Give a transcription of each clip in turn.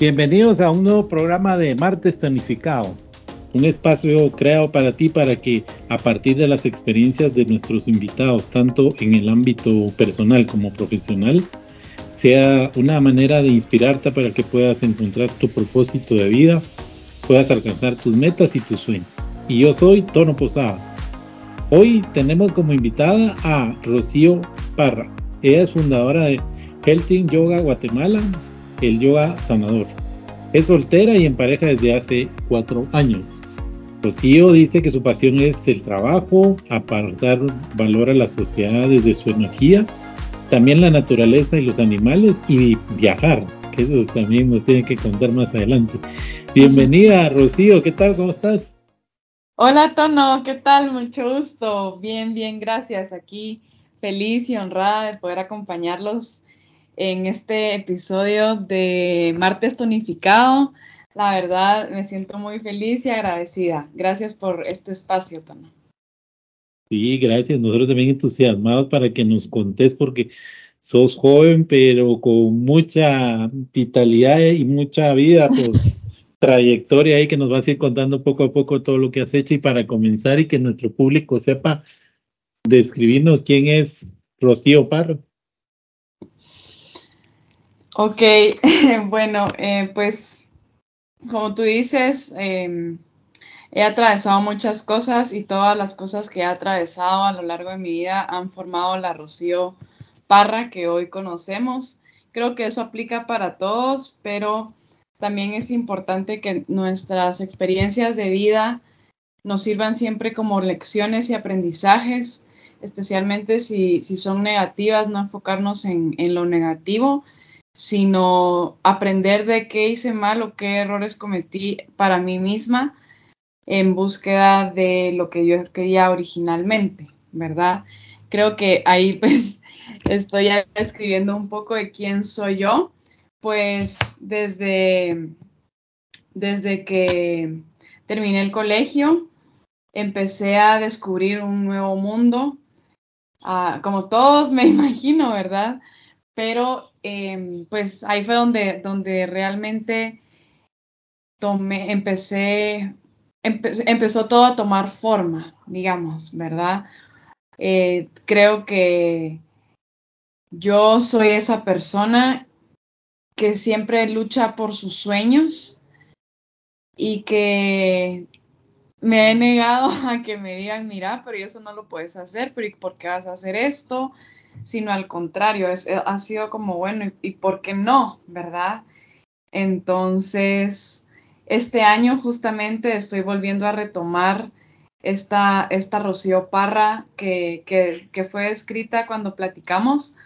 Bienvenidos a un nuevo programa de Martes Tonificado, un espacio creado para ti para que a partir de las experiencias de nuestros invitados, tanto en el ámbito personal como profesional, sea una manera de inspirarte para que puedas encontrar tu propósito de vida, puedas alcanzar tus metas y tus sueños. Y yo soy Tono Posadas. Hoy tenemos como invitada a Rocío Parra. Ella es fundadora de Healthy Yoga Guatemala, el yoga sanador. Es soltera y en pareja desde hace cuatro años. Rocío dice que su pasión es el trabajo, apartar valor a la sociedad desde su energía, también la naturaleza y los animales y viajar, que eso también nos tiene que contar más adelante. Bienvenida, Rocío, ¿qué tal? ¿Cómo estás? Hola, Tono, ¿qué tal? Mucho gusto. Bien, bien, gracias. Aquí feliz y honrada de poder acompañarlos en este episodio de Martes Tonificado. La verdad, me siento muy feliz y agradecida. Gracias por este espacio, Tana. Sí, gracias. Nosotros también entusiasmados para que nos contés porque sos joven, pero con mucha vitalidad y mucha vida, pues trayectoria ahí que nos vas a ir contando poco a poco todo lo que has hecho y para comenzar y que nuestro público sepa describirnos quién es Rocío Parro. Ok, bueno, eh, pues como tú dices, em, he atravesado muchas cosas y todas las cosas que he atravesado a lo largo de mi vida han formado la Rocío Parra que hoy conocemos. Creo que eso aplica para todos, pero también es importante que nuestras experiencias de vida nos sirvan siempre como lecciones y aprendizajes, especialmente si, son negativas, no enfocarnos en, en lo negativo, sino aprender de qué hice mal o qué errores cometí para mí misma en búsqueda de lo que yo quería originalmente, ¿verdad? Creo que ahí pues estoy escribiendo un poco de quién soy yo, pues desde, desde que terminé el colegio empecé a descubrir un nuevo mundo, ah, como todos me imagino, ¿verdad? Pero Em, pues ahí fue donde, donde realmente empecé, empezó todo a tomar forma, digamos, ¿verdad? Eh, creo que yo soy esa persona que siempre lucha por sus sueños y que me he negado a que me digan, mira, pero eso no lo puedes hacer, pero ¿por qué vas a hacer esto? sino al contrario, eh, ha sido como, bueno, ¿y, por qué no? ¿Verdad? Entonces, este año justamente estoy volviendo a retomar esta, esta Rocío Parra que, que, fue escrita cuando platicamos,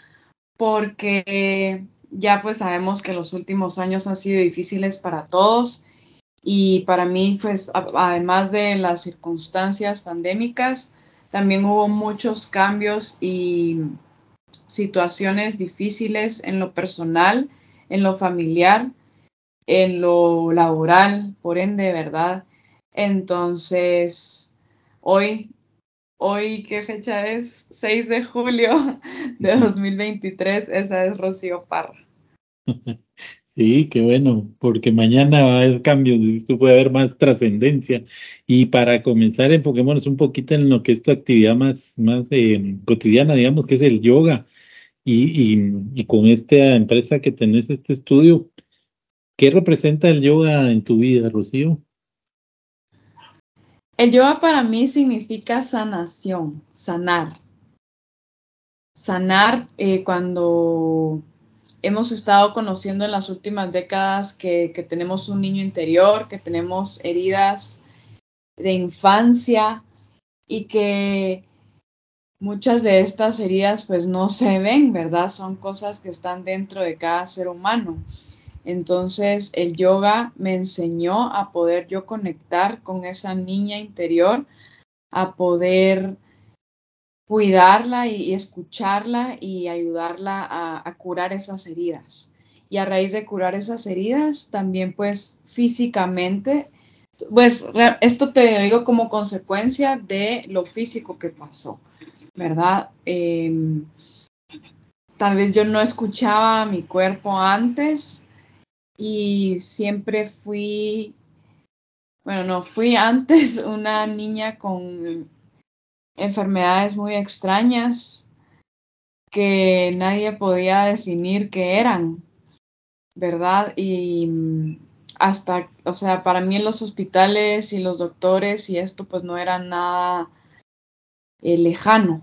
porque ya pues sabemos que los últimos años han sido difíciles para todos y para mí pues además de las circunstancias pandémicas, también hubo muchos cambios y situaciones difíciles en lo personal, en lo familiar, en lo laboral, por ende, ¿verdad? Entonces, hoy, hoy, ¿qué fecha es? 6 de julio de 2023, esa es Rocío Parra. Sí, qué bueno, porque mañana va a haber cambios, puede haber más trascendencia. Y para comenzar, enfoquémonos un poquito en lo que es tu actividad más, más eh, cotidiana, digamos, que es el yoga. Y, con esta empresa que tenés, este estudio, ¿qué representa el yoga en tu vida, Rocío? El yoga para mí significa sanación, sanar. Sanar eh, cuando hemos estado conociendo en las últimas décadas que, que, tenemos un niño interior, que tenemos heridas de infancia y que muchas de estas heridas pues no se ven, ¿verdad? Son cosas que están dentro de cada ser humano. Entonces el yoga me enseñó a poder yo conectar con esa niña interior, a poder cuidarla y, escucharla y ayudarla a, a, curar esas heridas. Y a raíz de curar esas heridas, también pues físicamente, pues esto te digo como consecuencia de lo físico que pasó. ¿verdad? Em, tal vez yo no escuchaba mi cuerpo antes y siempre fui, bueno, no, fui antes una niña con enfermedades muy extrañas que nadie podía definir qué eran, ¿verdad? Y hasta, o sea, para mí en los hospitales y los doctores y esto pues no era nada eh, lejano,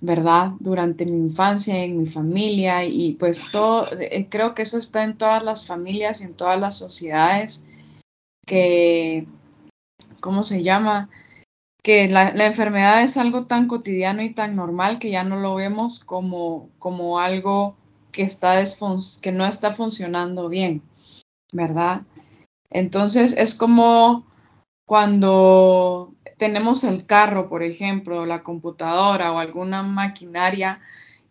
¿verdad? Durante mi infancia, en mi familia y pues todo, eh, creo que eso está en todas las familias y en todas las sociedades que, ¿cómo se llama? Que la, enfermedad es algo tan cotidiano y tan normal que ya no lo vemos como, como algo que, está que no está funcionando bien, ¿verdad? Entonces es como cuando tenemos el carro, por ejemplo, la computadora o alguna maquinaria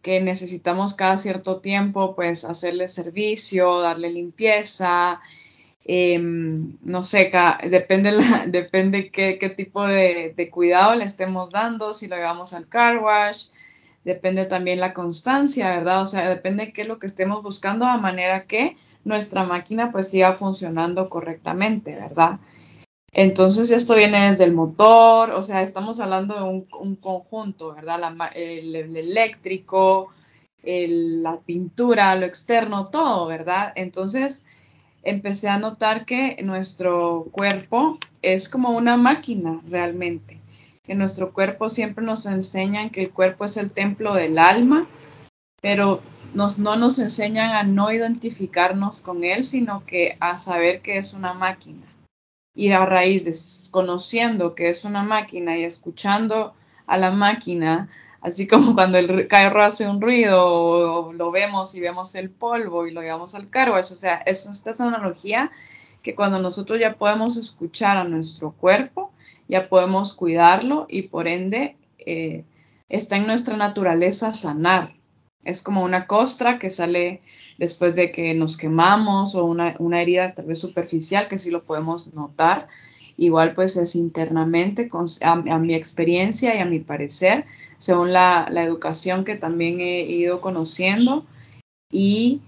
que necesitamos cada cierto tiempo, pues hacerle servicio, darle limpieza, em, no sé, depende, depende qué, tipo de, de, cuidado le estemos dando, si lo llevamos al car wash, depende también la constancia, ¿verdad? O sea, depende qué es lo que estemos buscando, a manera que nuestra máquina pues siga funcionando correctamente, ¿verdad? Entonces esto viene desde el motor, o sea, estamos hablando de un, conjunto, ¿verdad? el, eléctrico, la pintura, lo externo, todo, ¿verdad? Entonces empecé a notar que nuestro cuerpo es como una máquina realmente, que nuestro cuerpo siempre nos enseñan que el cuerpo es el templo del alma, pero no nos enseñan a no identificarnos con él, sino que a saber que es una máquina. Y a raíz de conociendo que es una máquina y escuchando a la máquina, así como cuando el carro hace un ruido o, lo vemos y vemos el polvo y lo llevamos al carro, o sea, es esta analogía que cuando nosotros ya podemos escuchar a nuestro cuerpo, ya podemos cuidarlo y por ende eh, está en nuestra naturaleza sanar. Es como una costra que sale después de que nos quemamos o una, herida tal vez superficial que sí lo podemos notar. Igual pues es internamente, a, mi experiencia y a mi parecer, según la, educación que también he ido conociendo. Y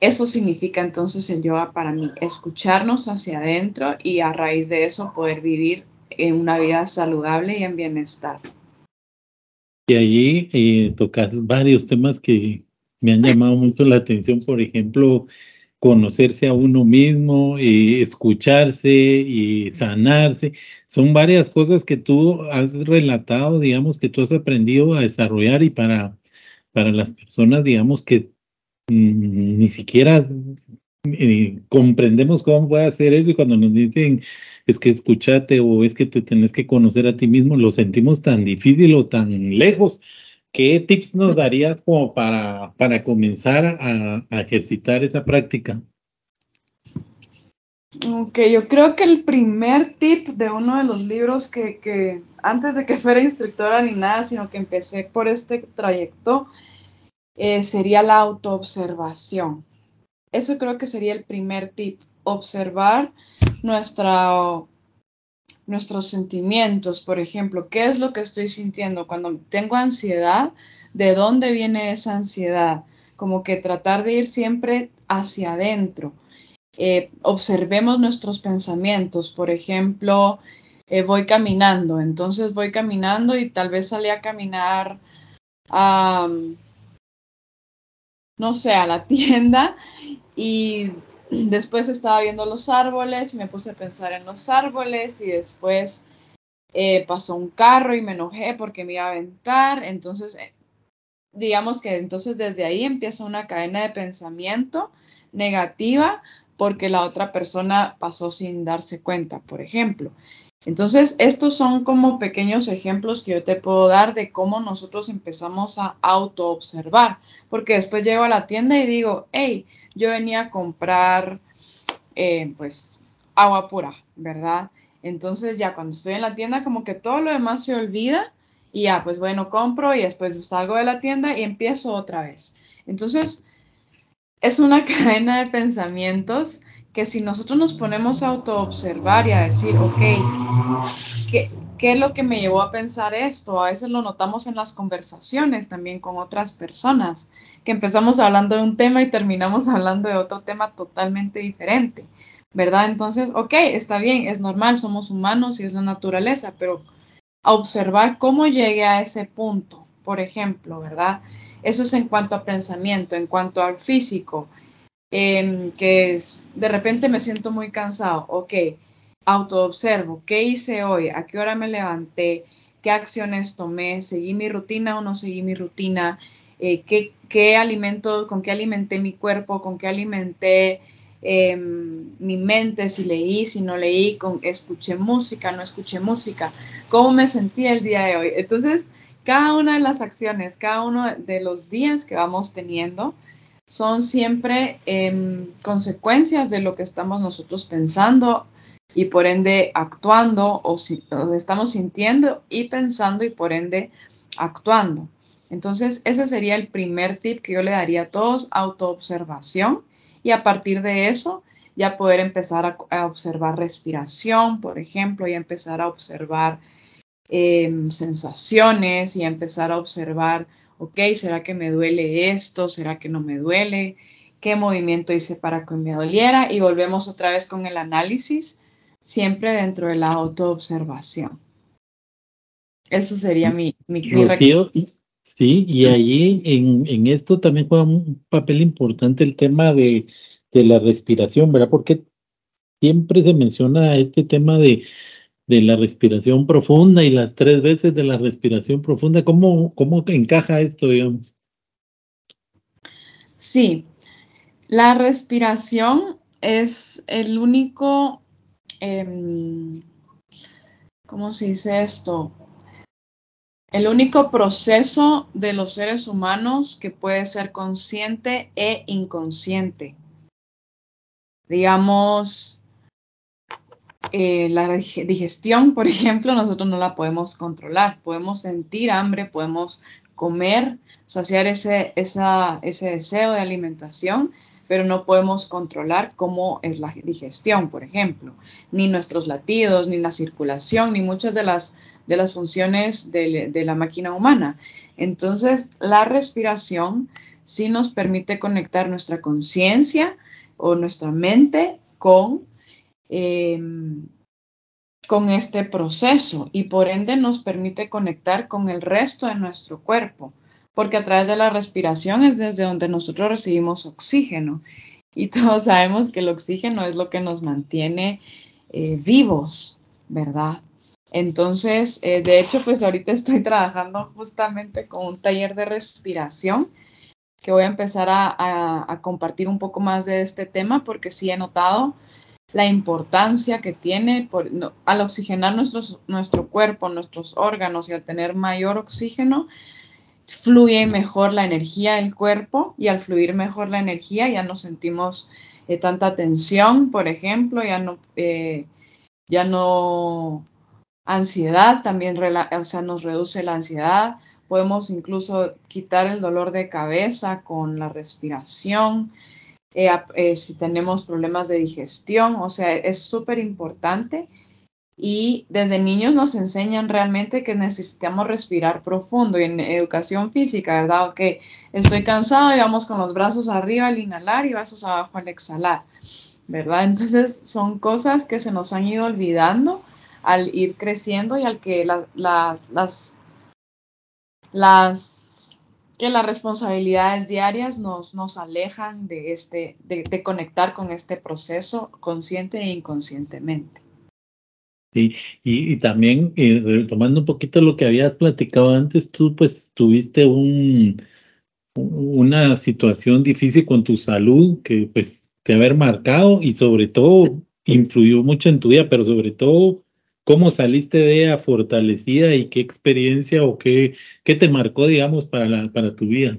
eso significa entonces el yoga para mí, escucharnos hacia adentro y a raíz de eso poder vivir en una vida saludable y en bienestar. Y allí eh, tocas varios temas que me han llamado mucho la atención, por ejemplo, conocerse a uno mismo, eh, escucharse y sanarse. Son varias cosas que tú has relatado, digamos, que tú has aprendido a desarrollar y para, para las personas, digamos, que mm, ni siquiera eh, comprendemos cómo puede hacer eso y cuando nos dicen es que escúchate o es que te tenés que conocer a ti mismo, lo sentimos tan difícil o tan lejos. ¿Qué tips nos darías como para, para comenzar a, ejercitar esa práctica? Ok, yo creo que el primer tip de uno de los libros que, que, antes de que fuera instructora ni nada, sino que empecé por este trayecto, eh, sería la autoobservación. Eso creo que sería el primer tip, observar nuestra, nuestros sentimientos, por ejemplo, qué es lo que estoy sintiendo cuando tengo ansiedad, de dónde viene esa ansiedad, como que tratar de ir siempre hacia adentro. Eh, observemos nuestros pensamientos, por ejemplo, eh, voy caminando, entonces voy caminando y tal vez salí a caminar a, no sé, a la tienda y después estaba viendo los árboles y me puse a pensar en los árboles y después eh, pasó un carro y me enojé porque me iba a aventar. Entonces, eh, digamos que entonces desde ahí empieza una cadena de pensamiento negativa porque la otra persona pasó sin darse cuenta, por ejemplo. Entonces, estos son como pequeños ejemplos que yo te puedo dar de cómo nosotros empezamos a auto-observar, porque después llego a la tienda y digo, hey, yo venía a comprar, eh, pues, agua pura, ¿verdad? Entonces, ya cuando estoy en la tienda, como que todo lo demás se olvida y ya, pues bueno, compro y después salgo de la tienda y empiezo otra vez. Entonces, es una cadena de pensamientos que si nosotros nos ponemos a autoobservar y a decir, ok, ¿qué, ¿qué es lo que me llevó a pensar esto? A veces lo notamos en las conversaciones también con otras personas, que empezamos hablando de un tema y terminamos hablando de otro tema totalmente diferente, ¿verdad? Entonces, ok, está bien, es normal, somos humanos y es la naturaleza, pero a observar cómo llegué a ese punto, por ejemplo, ¿verdad? Eso es en cuanto a pensamiento, en cuanto al físico, Em, que es, de repente me siento muy cansado, ok, autoobservo, ¿qué hice hoy? ¿A qué hora me levanté? ¿Qué acciones tomé? ¿Seguí mi rutina o no seguí mi rutina? Eh, ¿qué, ¿qué, alimento, con qué alimenté mi cuerpo? ¿Con qué alimenté em, mi mente? Si leí, si no leí, con, escuché música, no escuché música, ¿cómo me sentí el día de hoy? Entonces, cada una de las acciones, cada uno de los días que vamos teniendo, son siempre em, consecuencias de lo que estamos nosotros pensando y por ende actuando o, si, estamos sintiendo y pensando y por ende actuando. Entonces, ese sería el primer tip que yo le daría a todos, autoobservación y a partir de eso ya poder empezar a, observar respiración, por ejemplo, y empezar a observar em, sensaciones y empezar a observar ok, ¿será que me duele esto? ¿Será que no me duele? ¿Qué movimiento hice para que me doliera? Y volvemos otra vez con el análisis, siempre dentro de la autoobservación. Eso sería mi, mi, Sí, y allí en, en, esto también juega un papel importante el tema de, de la respiración, ¿verdad? Porque siempre se menciona este tema de de la respiración profunda y las tres veces de la respiración profunda. ¿Cómo, cómo encaja esto, digamos? Sí, la respiración es el único, eh, ¿cómo se dice esto? El único proceso de los seres humanos que puede ser consciente e inconsciente. Digamos, eh, la digestión, por ejemplo, nosotros no la podemos controlar. Podemos sentir hambre, podemos comer, saciar ese, ese deseo de alimentación, pero no podemos controlar cómo es la digestión, por ejemplo, ni nuestros latidos, ni la circulación, ni muchas de las, de las funciones de, de la máquina humana. Entonces, la respiración sí nos permite conectar nuestra conciencia o nuestra mente con Em, con este proceso y por ende nos permite conectar con el resto de nuestro cuerpo, porque a través de la respiración es desde donde nosotros recibimos oxígeno y todos sabemos que el oxígeno es lo que nos mantiene eh, vivos, ¿verdad? Entonces, eh, de hecho, pues ahorita estoy trabajando justamente con un taller de respiración que voy a empezar a, a compartir un poco más de este tema porque sí he notado la importancia que tiene por, al oxigenar nuestro cuerpo, nuestros órganos y al tener mayor oxígeno, fluye mejor la energía del cuerpo y al fluir mejor la energía ya no sentimos eh, tanta tensión, por ejemplo, ya no, eh, ya no ansiedad, también o sea, nos reduce la ansiedad, podemos incluso quitar el dolor de cabeza con la respiración, eh, eh, si tenemos problemas de digestión, o sea, es súper importante. Y desde niños nos enseñan realmente que necesitamos respirar profundo y en educación física, ¿verdad? Ok, estoy cansado y vamos con los brazos arriba al inhalar y brazos abajo al exhalar, ¿verdad? Entonces son cosas que se nos han ido olvidando al ir creciendo y al que las, las que las responsabilidades diarias nos, nos alejan de, este, de, conectar con este proceso consciente e inconscientemente. Sí, y, también eh, retomando un poquito lo que habías platicado antes, tú pues tuviste un, una situación difícil con tu salud que pues te haber marcado y sobre todo influyó mucho en tu vida, pero sobre todo ¿Cómo saliste de ella fortalecida y qué experiencia o qué, qué te marcó, digamos, para, la, para tu vida?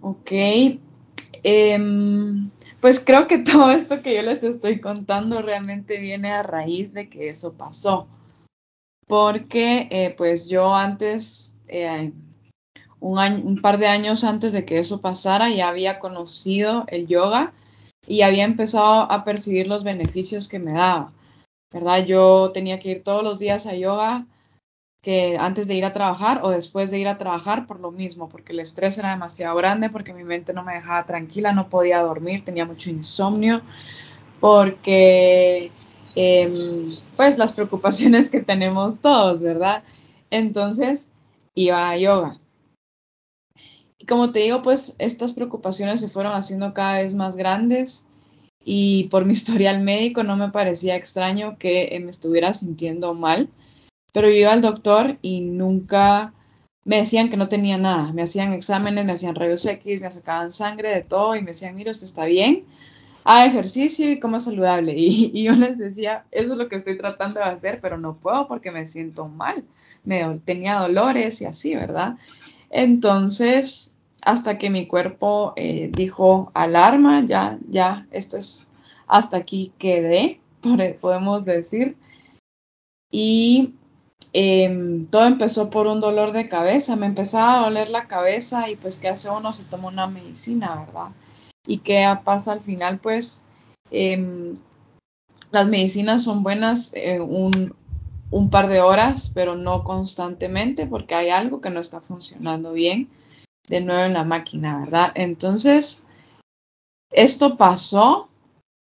Ok. Em, pues creo que todo esto que yo les estoy contando realmente viene a raíz de que eso pasó. Porque eh, pues yo antes, eh, un, un par de años antes de que eso pasara, ya había conocido el yoga y había empezado a percibir los beneficios que me daba, ¿verdad? Yo tenía que ir todos los días a yoga que antes de ir a trabajar o después de ir a trabajar por lo mismo, porque el estrés era demasiado grande, porque mi mente no me dejaba tranquila, no podía dormir, tenía mucho insomnio, porque em, pues las preocupaciones que tenemos todos, ¿verdad? Entonces iba a yoga. Y como te digo, pues estas preocupaciones se fueron haciendo cada vez más grandes y por mi historial médico no me parecía extraño que me estuviera sintiendo mal pero yo iba al doctor y nunca me decían que no tenía nada. Me hacían exámenes, me hacían rayos X, me sacaban sangre de todo y me decían, mira, usted está bien, haga ejercicio y coma saludable. Y, yo les decía, eso es lo que estoy tratando de hacer, pero no puedo porque me siento mal. Me, tenía dolores y así, ¿verdad? Entonces, hasta que mi cuerpo eh, dijo, alarma, ya, ya, esto es, hasta aquí quedé, podemos decir. Y Em, todo empezó por un dolor de cabeza, me empezaba a doler la cabeza y pues ¿qué hace uno? Se toma una medicina, ¿verdad? ¿Y qué pasa al final? Pues em, las medicinas son buenas eh, un, un par de horas, pero no constantemente porque hay algo que no está funcionando bien de nuevo en la máquina, ¿verdad? Entonces, esto pasó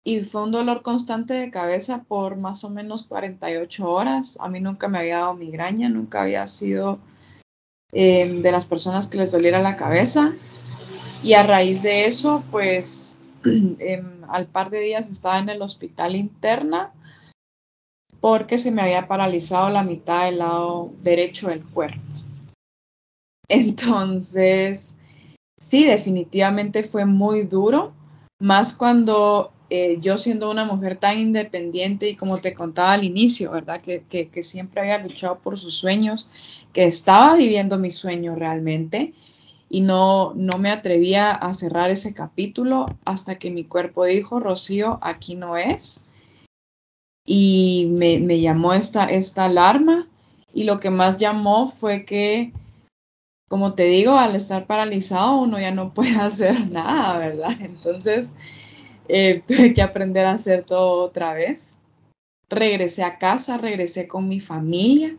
y fue un dolor constante de cabeza por más o menos 48 horas. A mí nunca me había dado migraña, nunca había sido em, de las personas que les doliera la cabeza. Y a raíz de eso, pues em, al par de días estaba en el hospital interna porque se me había paralizado la mitad del lado derecho del cuerpo. Entonces, sí, definitivamente fue muy duro, más cuando eh, yo siendo una mujer tan independiente y como te contaba al inicio, ¿verdad? Que, siempre había luchado por sus sueños, que estaba viviendo mi sueño realmente y no, no me atrevía a cerrar ese capítulo hasta que mi cuerpo dijo, Rocío, aquí no es. Y me, me llamó esta, esta alarma y lo que más llamó fue que, como te digo, al estar paralizado uno ya no puede hacer nada, ¿verdad? Entonces eh, tuve que aprender a hacer todo otra vez. Regresé a casa, regresé con mi familia.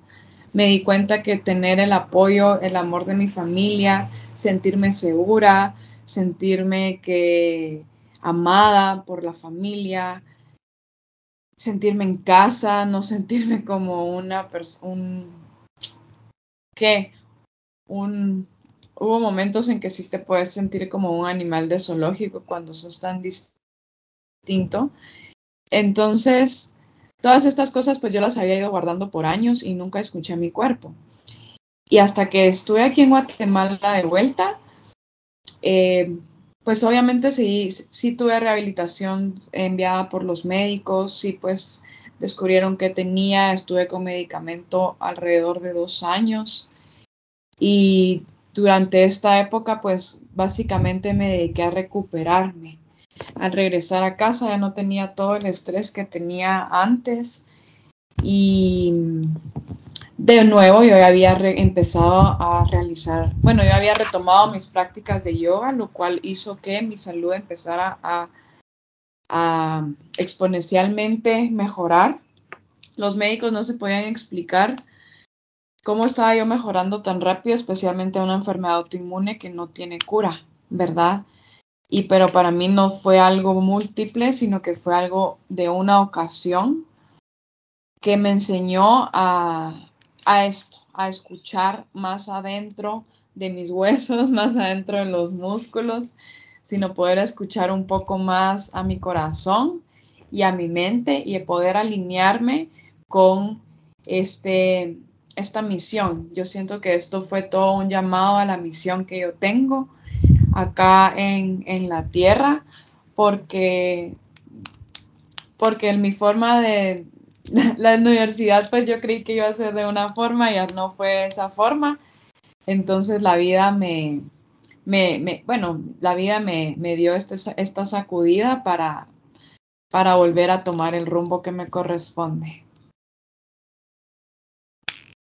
Me di cuenta que tener el apoyo, el amor de mi familia, sentirme segura, sentirme que amada por la familia, sentirme en casa, no sentirme como una persona, ¿qué? Hubo momentos en que sí te puedes sentir como un animal de zoológico cuando sos tan distinto entonces, todas estas cosas pues yo las había ido guardando por años y nunca escuché a mi cuerpo. Y hasta que estuve aquí en Guatemala de vuelta, eh, pues obviamente sí, sí tuve rehabilitación enviada por los médicos, sí pues descubrieron que tenía, estuve con medicamento alrededor de dos años y durante esta época pues básicamente me dediqué a recuperarme al regresar a casa ya no tenía todo el estrés que tenía antes y de nuevo yo había empezado a realizar, bueno, yo había retomado mis prácticas de yoga, lo cual hizo que mi salud empezara a, a exponencialmente mejorar. Los médicos no se podían explicar cómo estaba yo mejorando tan rápido, especialmente a una enfermedad autoinmune que no tiene cura, ¿verdad? y pero para mí no fue algo múltiple, sino que fue algo de una ocasión que me enseñó a, a esto, a escuchar más adentro de mis huesos, más adentro de los músculos, sino poder escuchar un poco más a mi corazón y a mi mente y poder alinearme con este, esta misión. Yo siento que esto fue todo un llamado a la misión que yo tengo acá en, la tierra, porque, porque en mi forma de la universidad, pues yo creí que iba a ser de una forma, ya no fue de esa forma. Entonces la vida me, me, bueno, la vida me, me dio este, esta sacudida para, para volver a tomar el rumbo que me corresponde.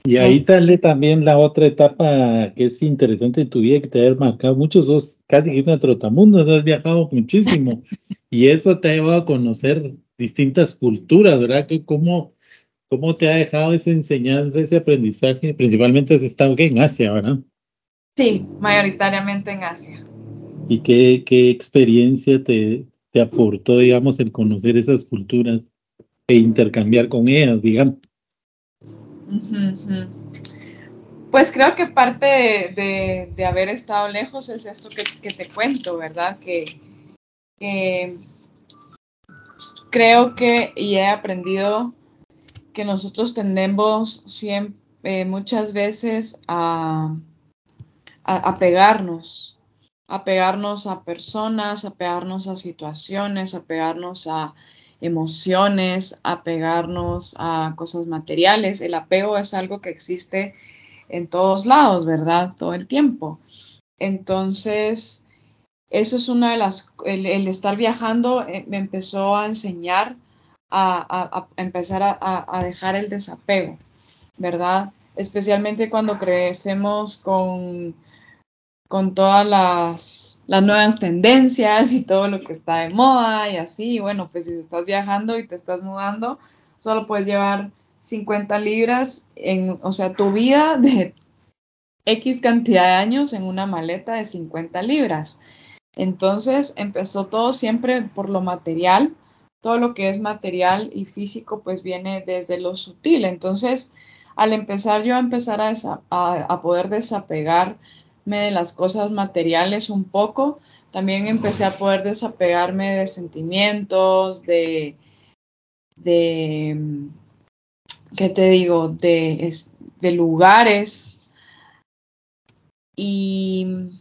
Y ahí sale también la otra etapa que es interesante de tu vida que te ha marcado mucho, sos casi una trotamundos, has viajado muchísimo y eso te ha llevado a conocer distintas culturas, ¿verdad? Que cómo, ¿Cómo te ha dejado esa enseñanza, ese aprendizaje? Principalmente has estado en Asia, ¿verdad? Sí, mayoritariamente en Asia. ¿Y qué, qué experiencia te, te aportó, digamos, el conocer esas culturas e intercambiar con ellas, digamos? Pues creo que parte de, haber estado lejos es esto que, te cuento, ¿verdad? Que, creo que y he aprendido que nosotros tendemos siempre, eh, muchas veces a, a, pegarnos, a pegarnos a personas, a pegarnos a situaciones, a pegarnos a emociones, apegarnos a cosas materiales. El apego es algo que existe en todos lados, ¿verdad? Todo el tiempo. Entonces, eso es una de las, el, estar viajando eh, me empezó a enseñar a, empezar a, dejar el desapego, ¿verdad? Especialmente cuando crecemos con, con todas las, las, nuevas tendencias y todo lo que está de moda y así. bueno, pues si estás viajando y te estás mudando, solo puedes llevar 50 libras en, o sea, tu vida de X cantidad de años en una maleta de 50 libras. Entonces empezó todo siempre por lo material. Todo lo que es material y físico pues viene desde lo sutil. Entonces, al empezar yo a empezar a, a poder desapegar de las cosas materiales un poco, también empecé a poder desapegarme de sentimientos, de, de ¿qué te digo? De, de lugares. Y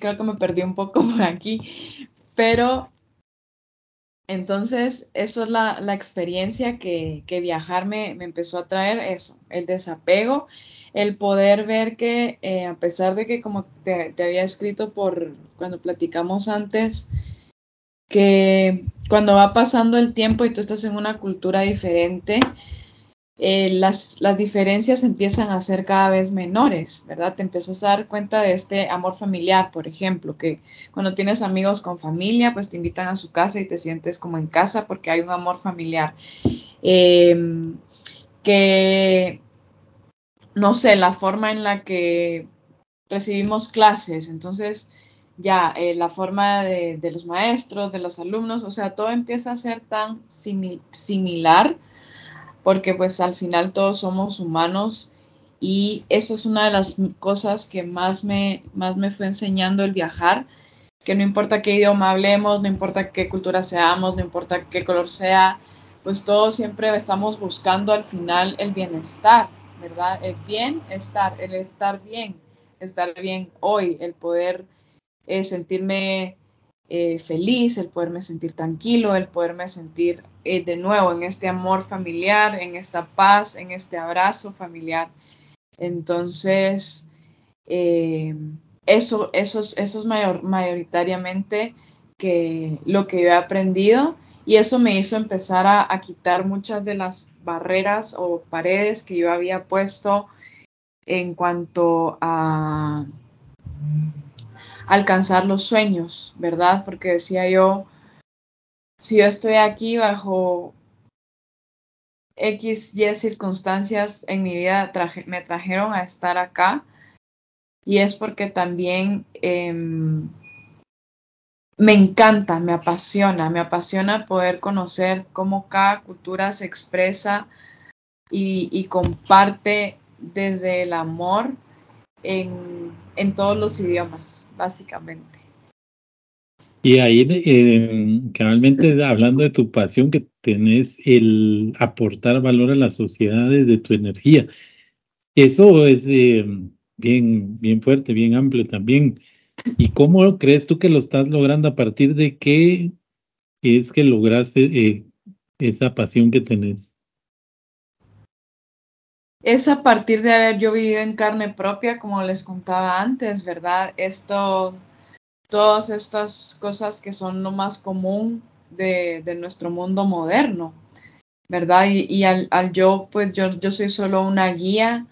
creo que me perdí un poco por aquí, pero entonces eso es la, experiencia que, que viajar me, me, empezó a traer, eso, el desapego el poder ver que eh, a pesar de que como te, había escrito por cuando platicamos antes, que cuando va pasando el tiempo y tú estás en una cultura diferente, eh, las, las, diferencias empiezan a ser cada vez menores, ¿verdad? Te empiezas a dar cuenta de este amor familiar, por ejemplo, que cuando tienes amigos con familia, pues te invitan a su casa y te sientes como en casa porque hay un amor familiar. Em, que no sé, la forma en la que recibimos clases, entonces ya eh, la forma de, los maestros, de los alumnos, o sea, todo empieza a ser tan similar porque pues al final todos somos humanos y eso es una de las cosas que más me, más me fue enseñando el viajar, que no importa qué idioma hablemos, no importa qué cultura seamos, no importa qué color sea, pues todos siempre estamos buscando al final el bienestar ¿verdad? El bienestar, el estar bien, estar bien hoy, el poder eh, sentirme eh, feliz, el poderme sentir tranquilo, el poderme sentir eh, de nuevo en este amor familiar, en esta paz, en este abrazo familiar. Entonces, eso, eso, eso es mayor, mayoritariamente que lo que yo he aprendido y eso me hizo empezar a, quitar muchas de las barreras o paredes que yo había puesto en cuanto a alcanzar los sueños, ¿verdad? Porque decía yo, si yo estoy aquí bajo X, Y circunstancias en mi vida me trajeron a estar acá y es porque también em, me encanta, me apasiona, me apasiona poder conocer cómo cada cultura se expresa y, comparte desde el amor en, todos los idiomas, básicamente. Y ahí, eh, cabalmente hablando de tu pasión que tenés, el aportar valor a la sociedad desde tu energía, eso es eh, bien, bien fuerte, bien amplio también. ¿Y cómo crees tú que lo estás logrando? ¿A partir de qué es que lograste eh, esa pasión que tenés? Es a partir de haber yo vivido en carne propia, como les contaba antes, ¿verdad? Esto, todas estas cosas que son lo más común de, nuestro mundo moderno. ¿verdad? Y, al, yo, pues yo, yo soy solo una guía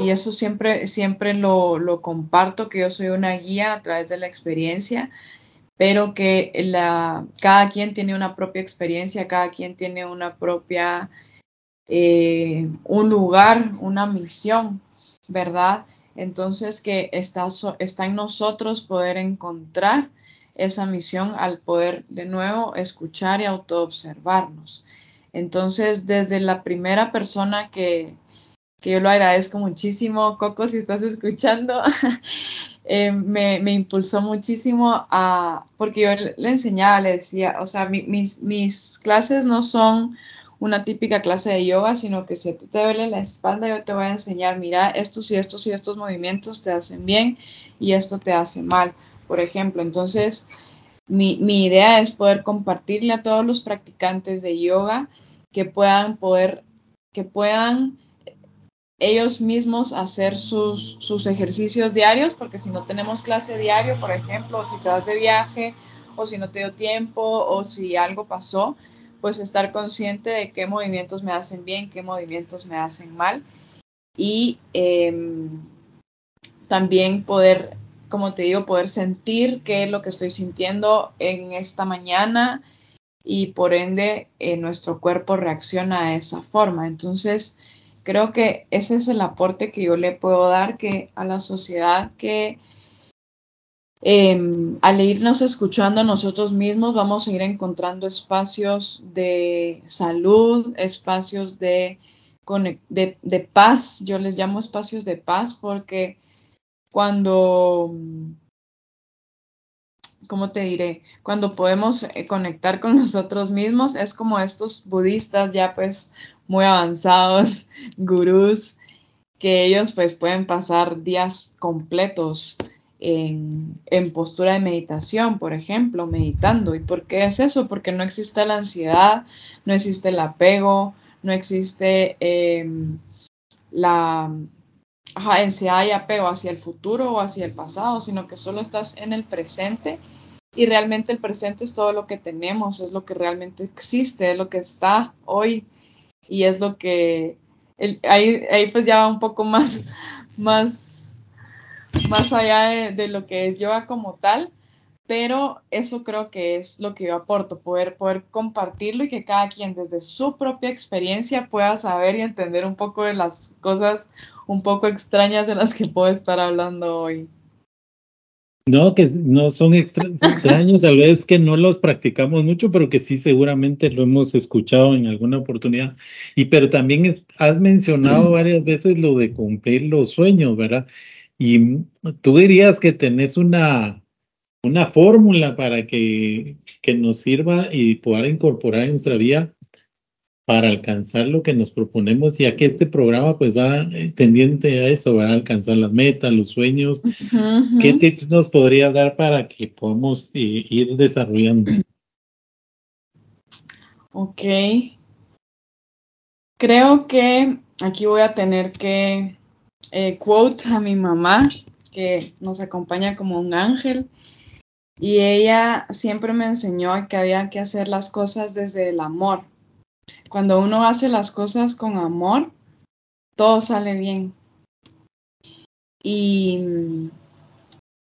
y eso siempre, siempre lo, lo, comparto, que yo soy una guía a través de la experiencia, pero que la, cada quien tiene una propia experiencia, cada quien tiene una propia, eh, un lugar, una misión, ¿verdad? Entonces que está, en nosotros poder encontrar esa misión al poder de nuevo escuchar y autoobservarnos. Entonces, desde la primera persona que, que yo lo agradezco muchísimo, Coco, si estás escuchando, eh, me, impulsó muchísimo a, porque yo le enseñaba, le decía, o sea, mis, mis clases no son una típica clase de yoga, sino que si te duele la espalda, yo te voy a enseñar, mira, estos y estos y estos movimientos te hacen bien y esto te hace mal, por ejemplo. Entonces, mi, mi idea es poder compartirle a todos los practicantes de yoga que puedan poder, que puedan ellos mismos hacer sus, sus ejercicios diarios, porque si no tenemos clase diario, por ejemplo, si te vas de viaje o si no te dio tiempo o si algo pasó, pues estar consciente de qué movimientos me hacen bien, qué movimientos me hacen mal y em, también poder, como te digo, poder sentir qué es lo que estoy sintiendo en esta mañana, y por ende eh, nuestro cuerpo reacciona a esa forma. Entonces, creo que ese es el aporte que yo le puedo dar que a la sociedad que em, al irnos escuchando nosotros mismos vamos a ir encontrando espacios de salud, espacios de, de, paz, yo les llamo espacios de paz porque cuando ¿cómo te diré? Cuando podemos eh, conectar con nosotros mismos, es como estos budistas ya pues muy avanzados, gurús, que ellos pues pueden pasar días completos en, en, postura de meditación, por ejemplo, meditando. ¿Y por qué es eso? Porque no existe la ansiedad, no existe el apego, no existe em, la ansiedad y apego hacia el futuro o hacia el pasado, sino que solo estás en el presente y realmente el presente es todo lo que tenemos, es lo que realmente existe, es lo que está hoy y es lo que ahí, ahí, pues ya va un poco más, más, más allá de, lo que es yoga como tal, pero eso creo que es lo que yo aporto, poder, poder compartirlo y que cada quien desde su propia experiencia pueda saber y entender un poco de las cosas un poco extrañas de las que puedo estar hablando hoy. No, que no son extraños, tal vez que no los practicamos mucho, pero que sí seguramente lo hemos escuchado en alguna oportunidad. Y pero también has mencionado varias veces lo de cumplir los sueños, ¿verdad? Y tú dirías que tenés una, una fórmula para que, que nos sirva y poder incorporar en nuestra vida para alcanzar lo que nos proponemos, ya que este programa pues va eh, tendiente a eso, va a alcanzar las metas, los sueños. ¿Qué tips nos podría dar para que podamos eh, ir desarrollando? Ok. Creo que aquí voy a tener que eh, quote a mi mamá, que nos acompaña como un ángel. Y ella siempre me enseñó que había que hacer las cosas desde el amor cuando uno hace las cosas con amor, todo sale bien. Y,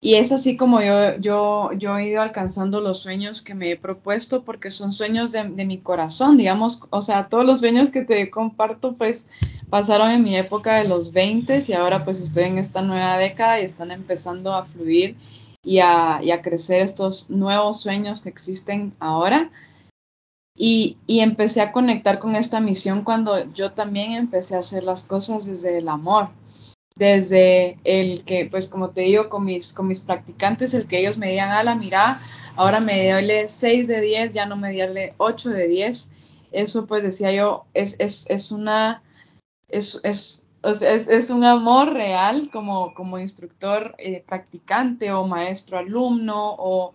y es así como yo, yo, yo he ido alcanzando los sueños que me he propuesto porque son sueños de, de, mi corazón, digamos, o sea, todos los sueños que te comparto pues pasaron en mi época de los 20 y ahora pues estoy en esta nueva década y están empezando a fluir y a, y a crecer estos nuevos sueños que existen ahora. Y, empecé a conectar con esta misión cuando yo también empecé a hacer las cosas desde el amor, desde el que, pues como te digo, con mis, con mis practicantes, el que ellos me digan, a la mira, ahora me dio 6 de 10, ya no me dio 8 de 10. Eso pues decía yo, es, es, es una, es, es, es, un amor real como, como instructor eh, practicante o maestro alumno o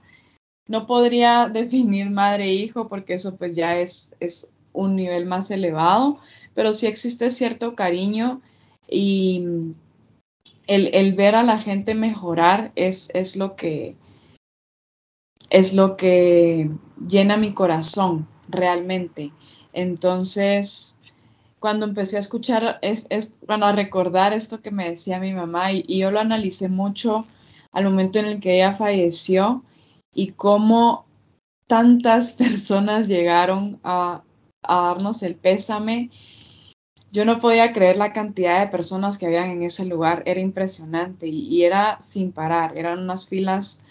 no podría definir madre hijo porque eso pues ya es, es un nivel más elevado, pero sí existe cierto cariño y el, ver a la gente mejorar es, es, lo que es lo que llena mi corazón realmente. Entonces, cuando empecé a escuchar, es, bueno, a recordar esto que me decía mi mamá, y, yo lo analicé mucho al momento en el que ella falleció y cómo tantas personas llegaron a, darnos el pésame. Yo no podía creer la cantidad de personas que habían en ese lugar, era impresionante y, era sin parar, eran unas filas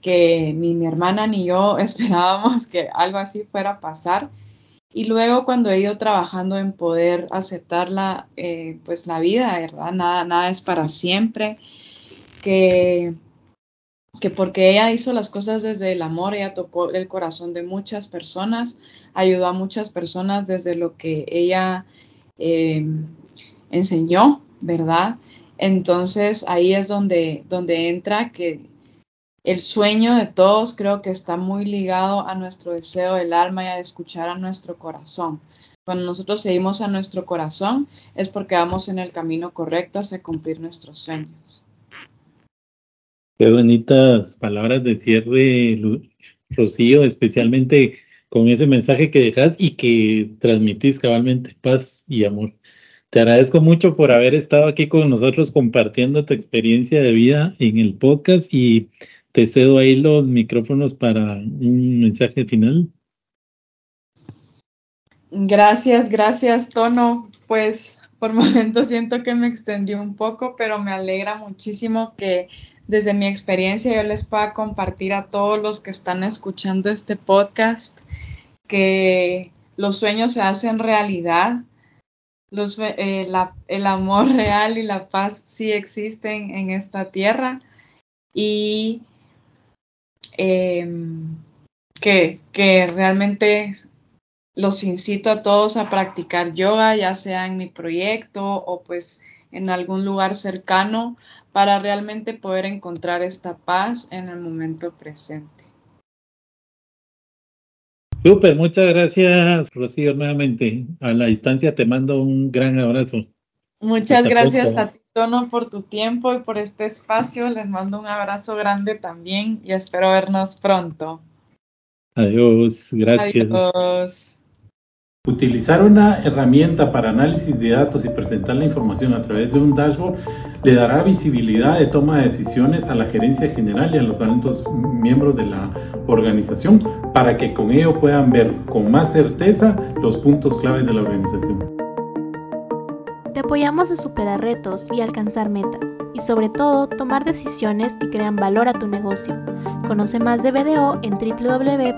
que ni mi hermana ni yo esperábamos que algo así fuera a pasar. Y luego cuando he ido trabajando en poder aceptar la, eh, pues la vida, ¿verdad? Nada, nada es para siempre, que, que porque ella hizo las cosas desde el amor, ella tocó el corazón de muchas personas, ayudó a muchas personas desde lo que ella eh, enseñó, ¿verdad? Entonces ahí es donde, donde entra que el sueño de todos creo que está muy ligado a nuestro deseo del alma y a escuchar a nuestro corazón. Cuando nosotros seguimos a nuestro corazón es porque vamos en el camino correcto hacia cumplir nuestros sueños. Qué bonitas palabras de cierre, Rocío, especialmente con ese mensaje que dejas y que transmitís cabalmente paz y amor. Te agradezco mucho por haber estado aquí con nosotros compartiendo tu experiencia de vida en el podcast y te cedo ahí los micrófonos para un mensaje final. Gracias, gracias, Tono. Pues por momentos siento que me extendí un poco, pero me alegra muchísimo que desde mi experiencia yo les pueda compartir a todos los que están escuchando este podcast que los sueños se hacen realidad. Los, eh, el amor real y la paz sí existen en esta tierra y Em, que, que realmente los incito a todos a practicar yoga, ya sea en mi proyecto o pues en algún lugar cercano, para realmente poder encontrar esta paz en el momento presente. Súper, muchas gracias, Rocío, nuevamente. A la distancia te mando un gran abrazo. Muchas gracias a ti, Tono, por tu tiempo y por este espacio. Les mando un abrazo grande también y espero vernos pronto. Adiós, gracias. Adiós. Utilizar una herramienta para análisis de datos y presentar la información a través de un dashboard le dará visibilidad de toma de decisiones a la gerencia general y a los altos miembros de la organización para que con ello puedan ver con más certeza los puntos claves de la organización. Te apoyamos a superar retos y alcanzar metas, y sobre todo tomar decisiones que crean valor a tu negocio. Conoce más de BDO en www.bdo.com.gt.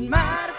Estás en